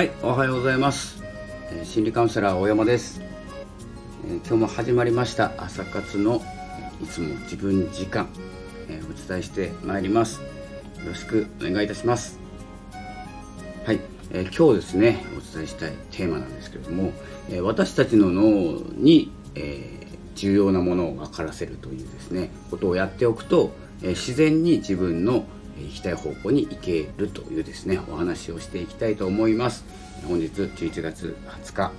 はいおはようございます、え心理カウンセラー大山です、え今日も始まりました。朝活のえいつも自分時間、えお伝えしてまいります。よろしくお願いいたします。はい、え今日ですねお伝えしたいテーマなんですけれども、え私たちの脳に、え重要なものを分からせるというですねことをやっておくと、え自然に自分の行きたい方向に行けるというですねお話をしていきたいと思います。本日11月20日、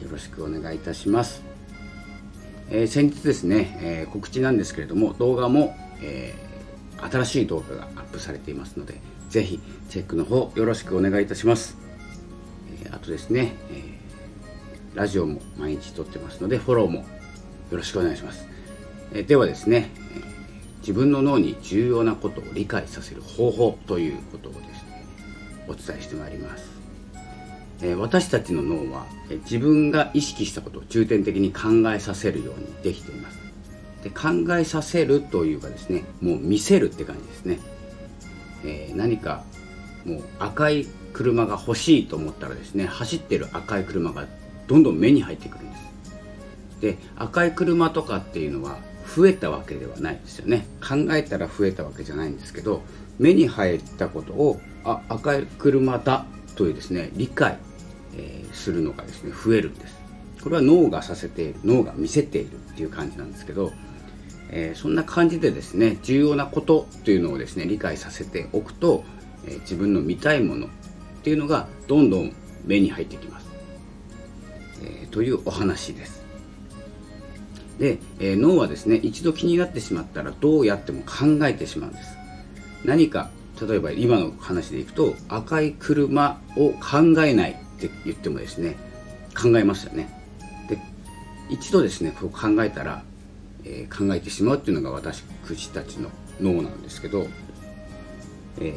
えよろしくお願いいたします、えー先日ですね、えー告知なんですけれども動画も、えー新しい動画がアップされていますのでぜひチェックの方よろしくお願いいたします、えーあとですね、えーラジオも毎日撮ってますのでフォローもよろしくお願いします、えーではですね、自分の脳に重要なことを理解させる方法ということをですねお伝えしてまいります、えー私たちの脳は、えー自分が意識したことを重点的に考えさせるようにできています。で考えさせるというかですねもう見せるって感じですね、えー何かもう赤い車が欲しいと思ったらですね走ってる赤い車がどんどん目に入ってくるんです。で赤い車とかっていうのは増えたわけではないですよね。考えたら増えたわけじゃないんですけど目に入ったことをあ赤い車だというですね理解、えーするのがですね増えるんです。これは脳がさせている脳が見せているっていう感じなんですけど、えーそんな感じでですね重要なことというのをですね理解させておくと、えー自分の見たいものっていうのがどんどん目に入ってきます、えというお話です。で、えー脳はですね一度気になってしまったらどうやっても考えてしまうんです。何か例えば今の話でいくと赤い車を考えないって言ってもですね考えますよね。で一度ですねこう考えたら、えー考えてしまうっていうのが私たちの脳なんですけど、えー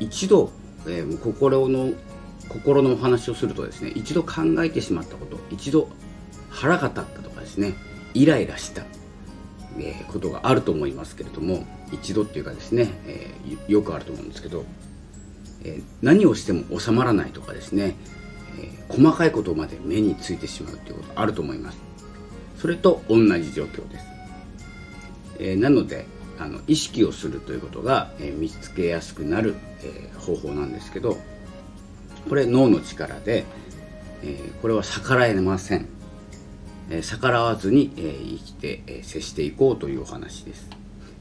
一度、えー心の心のお話をするとですね一度考えてしまったこと一度腹が立ったとかですねイライラした、えことがあると思いますけれども一度っていうかですね、えーよくあると思うんですけど、えー何をしても収まらないとかですね、えー細かいことまで目についてしまうということあると思います。それと同じ状況です、えなのであの意識をするということが、え見つけやすくなる、えー方法なんですけどこれ脳の力で、えこれは逆らえません、え逆らわずに、え生きて、え接していこうというお話です、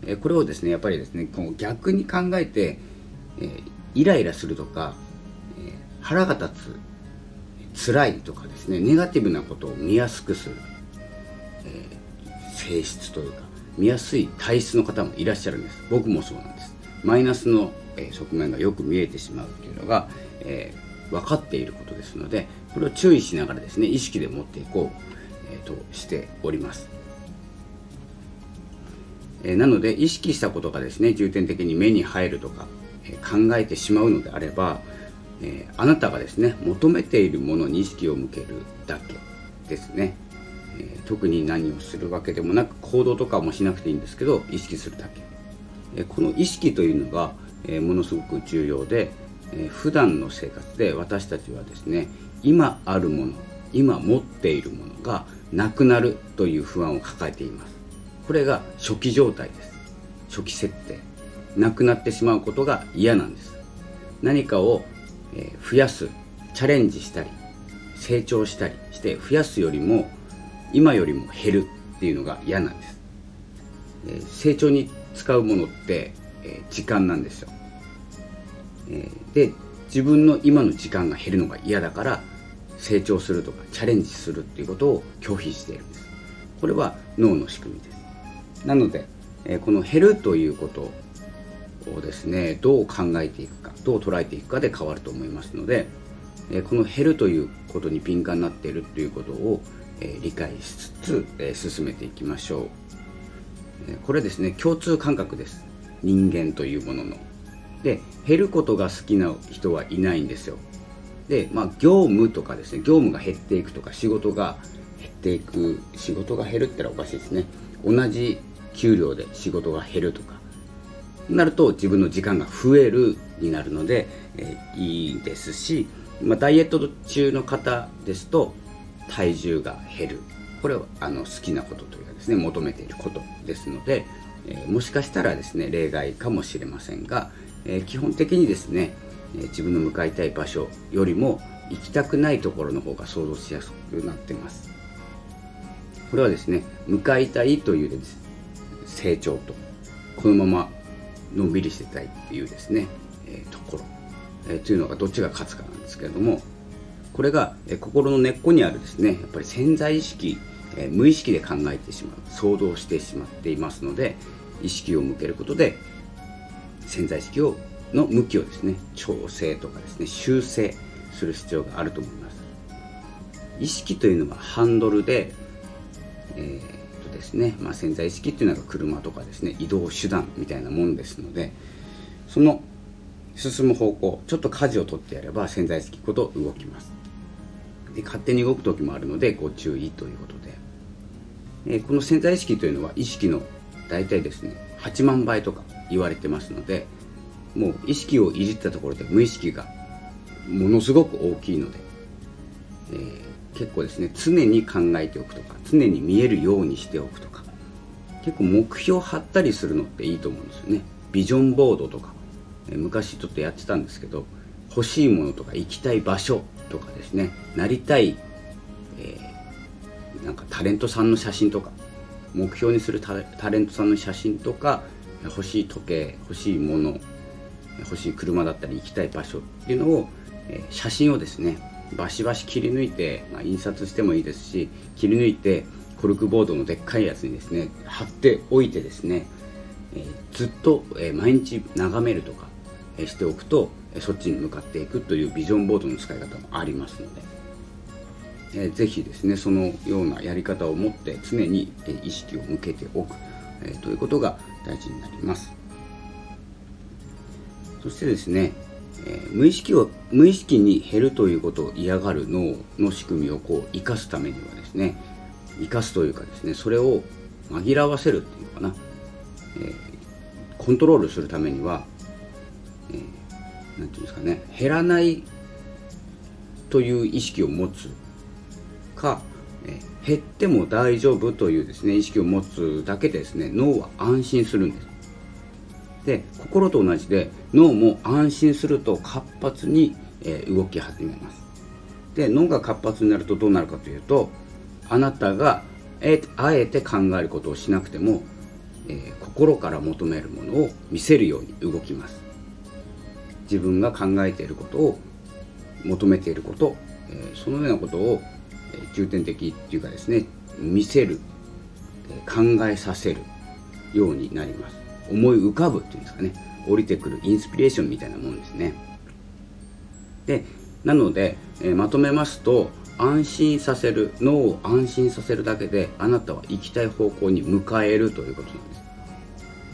えこれをですねやっぱりですねこう逆に考えて、えイライラするとか、え腹が立つ辛いとかですねネガティブなことを見やすくする、え性質というか見やすい体質の方もいらっしゃるんです。僕もそうなんです。マイナスの、え側面がよく見えてしまうっていうのが、え分かっていることですのでこれを注意しながらですね意識で持っていこう、えーとしております。えーなので意識したことがですね重点的に目に入るとか、えー考えてしまうのであれば、えーあなたがですね求めているものに意識を向けるだけですね、え特に何をするわけでもなく行動とかもしなくていいんですけど意識するだけ、えこの意識というのが、えものすごく重要で、え普段の生活で私たちはですね今あるもの今持っているものがなくなるという不安を抱えています。これが初期状態です。初期設定。なくなってしまうことが嫌なんです。何かを、増やすチャレンジしたり成長したりして増やすよりも今よりも減るっていうのが嫌なんです、成長に使うものって、時間なんですよ、で自分の今の時間が減るのが嫌だから成長するとかチャレンジするっていうことを拒否しているんです。これは脳の仕組みです。なので、えこの減るということをですねどう考えていくかどう捉えていくかで変わると思いますので、えこの減るということに敏感になっているということを、え理解しつつ、え進めていきましょう、えこれですね共通感覚です。人間というものの。で減ることが好きな人はいないんですよ。でまあ業務とかですね業務が減っていくとか仕事が減っていく仕事が減るってのはおかしいですね。同じ給料で仕事が減るとか。なると自分の時間が増えるになるので、えーいいですしまあ、ダイエット中の方ですと体重が減る。これはあの好きなことというかですね求めていることですので、えー、もしかしたらですね例外かもしれませんが、えー、基本的にですね、自分の向かいたい場所よりも行きたくないところの方が想像しやすくなってます。これはですね向かいたいという成長とこのままのんびりしてたいっていうですね、えところ、えというのがどっちが勝つかなんですけれどもこれが、え心の根っこにあるですねやっぱり潜在意識え無意識で考えてしまう想像してしまっていますので意識を向けることで潜在意識をの向きをですね調整とかですね修正する必要があると思います。意識というのはハンドルで、えー、とですねまあ、潜在意識っていうのが車とかですね移動手段みたいなもんですのでその進む方向ちょっと舵を取ってやれば潜在意識ほど動きます。で勝手に動く時もあるのでご注意ということで。えこの潜在意識というのは意識の大体ですね8万倍とか言われてますのでもう意識をいじったところで無意識がものすごく大きいので、えー、結構ですね常に考えておくとか常に見えるようにしておくとか結構目標を張ったりするのっていいと思うんですよね。ビジョンボードとか、えー、昔ちょっとやってたんですけど欲しいものとか行きたい場所とかですねなりたい、えーなんかタレントさんの写真とか目標にするタレントさんの写真とか欲しい時計欲しいもの欲しい車だったり行きたい場所っていうのを、え写真をですねバシバシ切り抜いて、まあ、印刷してもいいですし切り抜いてコルクボードのでっかいやつにですね貼っておいてですね、え、ずっと、え、毎日眺めるとか、え、しておくと、えそっちに向かっていくというビジョンボードの使い方もありますので。えー、ぜひですねそのようなやり方を持って常に、え意識を向けておく、え、ということが大事になりますそしてですね、えー、無意識を無意識に減るということを嫌がる脳の仕組みをこう生かすためにはですね生かすというかですねそれを紛らわせるっていうのかな、えー、コントロールするためには、えー、て言うんですかね減らないという意識を持つか、え減っても大丈夫というですね意識を持つだけでですね脳は安心するんです。で心と同じで脳も安心すると活発に、え動き始めます。で脳が活発になるとどうなるかというとあなたがあえて考えることをしなくても、えー、心から求めるものを見せるように動きます。自分が考えていることを求めていること、えー、そのようなことをえ重点的っていうかですね見せるえ考えさせるようになります。思い浮かぶっていうんですかね。降りてくるインスピレーションみたいなもんですね。でなので、えー、まとめますと安心させる脳を安心させるだけであなたは行きたい方向に向かえるということなんです。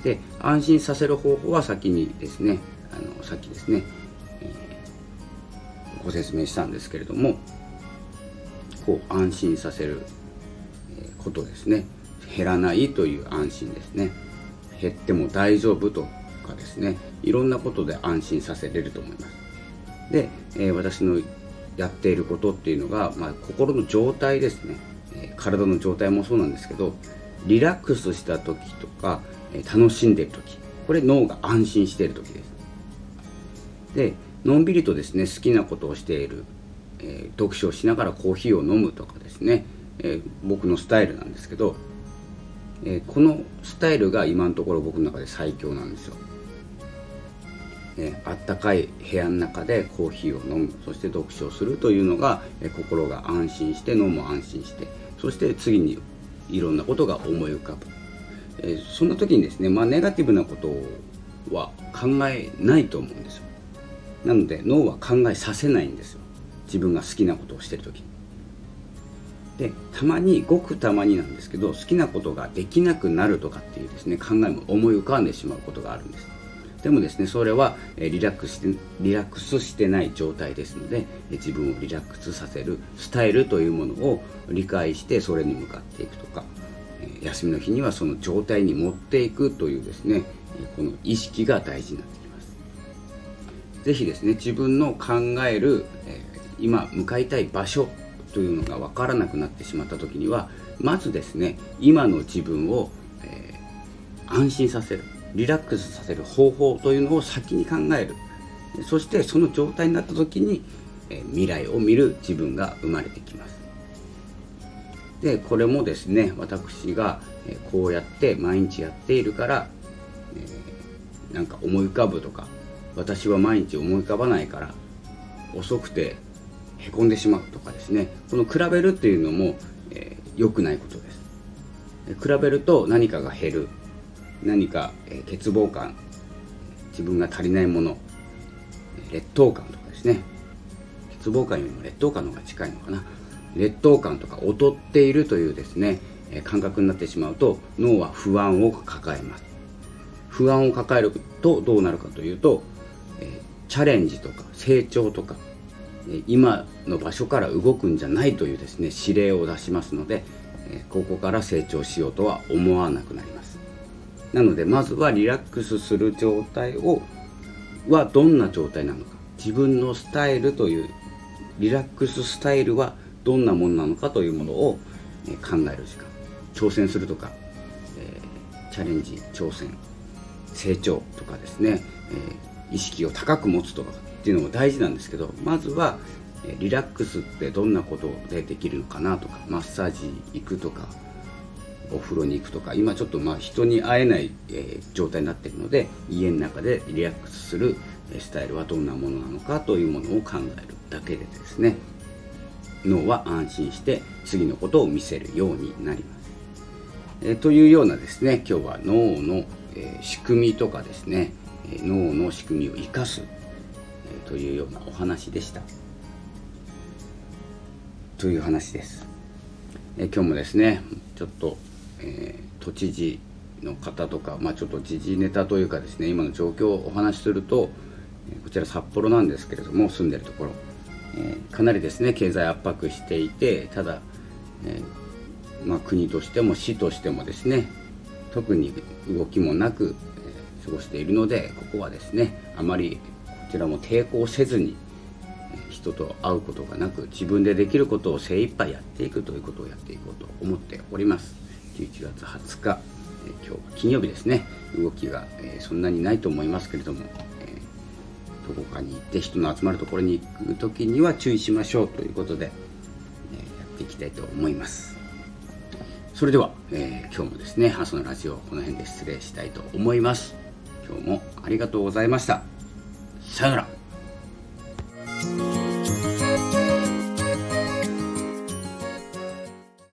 で安心させる方法は先にですねあのさっきですね、えー、ご説明したんですけれどもこう安心させることですね。減らないという安心ですね。減っても大丈夫とかですねいろんなことで安心させれると思います。で、えー、私のやっていることっていうのが、まあ、心の状態ですね、えー、体の状態もそうなんですけどリラックスした時とか、えー、楽しんでる時これ脳が安心している時です。でのんびりとですね好きなことをしているえ、読書をしながらコーヒーを飲むとかですね、え、僕のスタイルなんですけど、えー、このスタイルが今のところ僕の中で最強なんですよ。えあったかい部屋の中でコーヒーを飲む。そして読書をするというのが、え心が安心して脳も安心して。そして次にいろんなことが思い浮かぶ、えそんな時にですね、まあ、ネガティブなことは考えないと思うんですよ。なので脳は考えさせないんですよ。自分が好きなことをしてる時。でたまにごくたまになんですけど好きなことができなくなるとかっていうですね考えも思い浮かんでしまうことがあるんです。でもですねそれはリラックスしてリラックスしてない状態ですので自分をリラックスさせるスタイルというものを理解してそれに向かっていくとか休みの日にはその状態に持っていくというですねこの意識が大事になってきます。是非ですね自分の考える、今向かいたい場所というのが分からなくなってしまった時にはまずですね今の自分を、えー、安心させるリラックスさせる方法というのを先に考える。そしてその状態になった時に、えー、未来を見る自分が生まれてきます。でこれもですね私が、え、こうやって毎日やっているから、えー、なんか思い浮かぶとか私は毎日思い浮かばないから遅くてへこんでしまうとかですね。この比べるっていうのもえー、良くないことです。比べると何かが減る。何か、えー、欠乏感。自分が足りないもの。劣等感とかですね。欠乏感よりも劣等感の方が近いのかな。劣等感とか劣っているというですねえ感覚になってしまうと脳は不安を抱えます。不安を抱えるとどうなるかというと、えチャレンジとか成長とか今の場所から動くんじゃないというですね指令を出しますのでここから成長しようとは思わなくなります。なのでまずはリラックスする状態をはどんな状態なのか。自分のスタイルというリラックススタイルはどんなものなのかというものを考える時間。挑戦するとか、えー、チャレンジ挑戦成長とかですね、えー、意識を高く持つとか。っていうのも大事なんですけどまずはリラックスってどんなことでできるのかなとかマッサージ行くとかお風呂に行くとか今ちょっとまあ人に会えない、え、状態になってるので家の中でリラックスするスタイルはどんなものなのかというものを考えるだけでですね脳は安心して次のことを見せるようになります。え、というようなですね今日は脳の、え、仕組みとかですね脳の仕組みを生かすというようなお話でした。という話です。え今日もですねちょっと、えー、都知事の方とか、まあ、ちょっと時事ネタというかですね今の状況をお話しするとこちら札幌なんですけれども住んでるところ、えー、かなりですね経済圧迫していてただ、えー、まあ、国としても市としてもですね特に動きもなく、え過ごしているのでここはですねあまりちらも抵抗せずに人と会うことがなく自分でできることを精一杯やっていくということをやっていこうと思っております11月20日、え今日金曜日ですね動きが、えそんなにないと思いますけれども、えどこかに行って人の集まるところに行く時には注意しましょうということで、えやっていきたいと思いますそれでは、えー、今日もですね、ハスのラジオこの辺で失礼したいと思います。今日もありがとうございました。さよなら。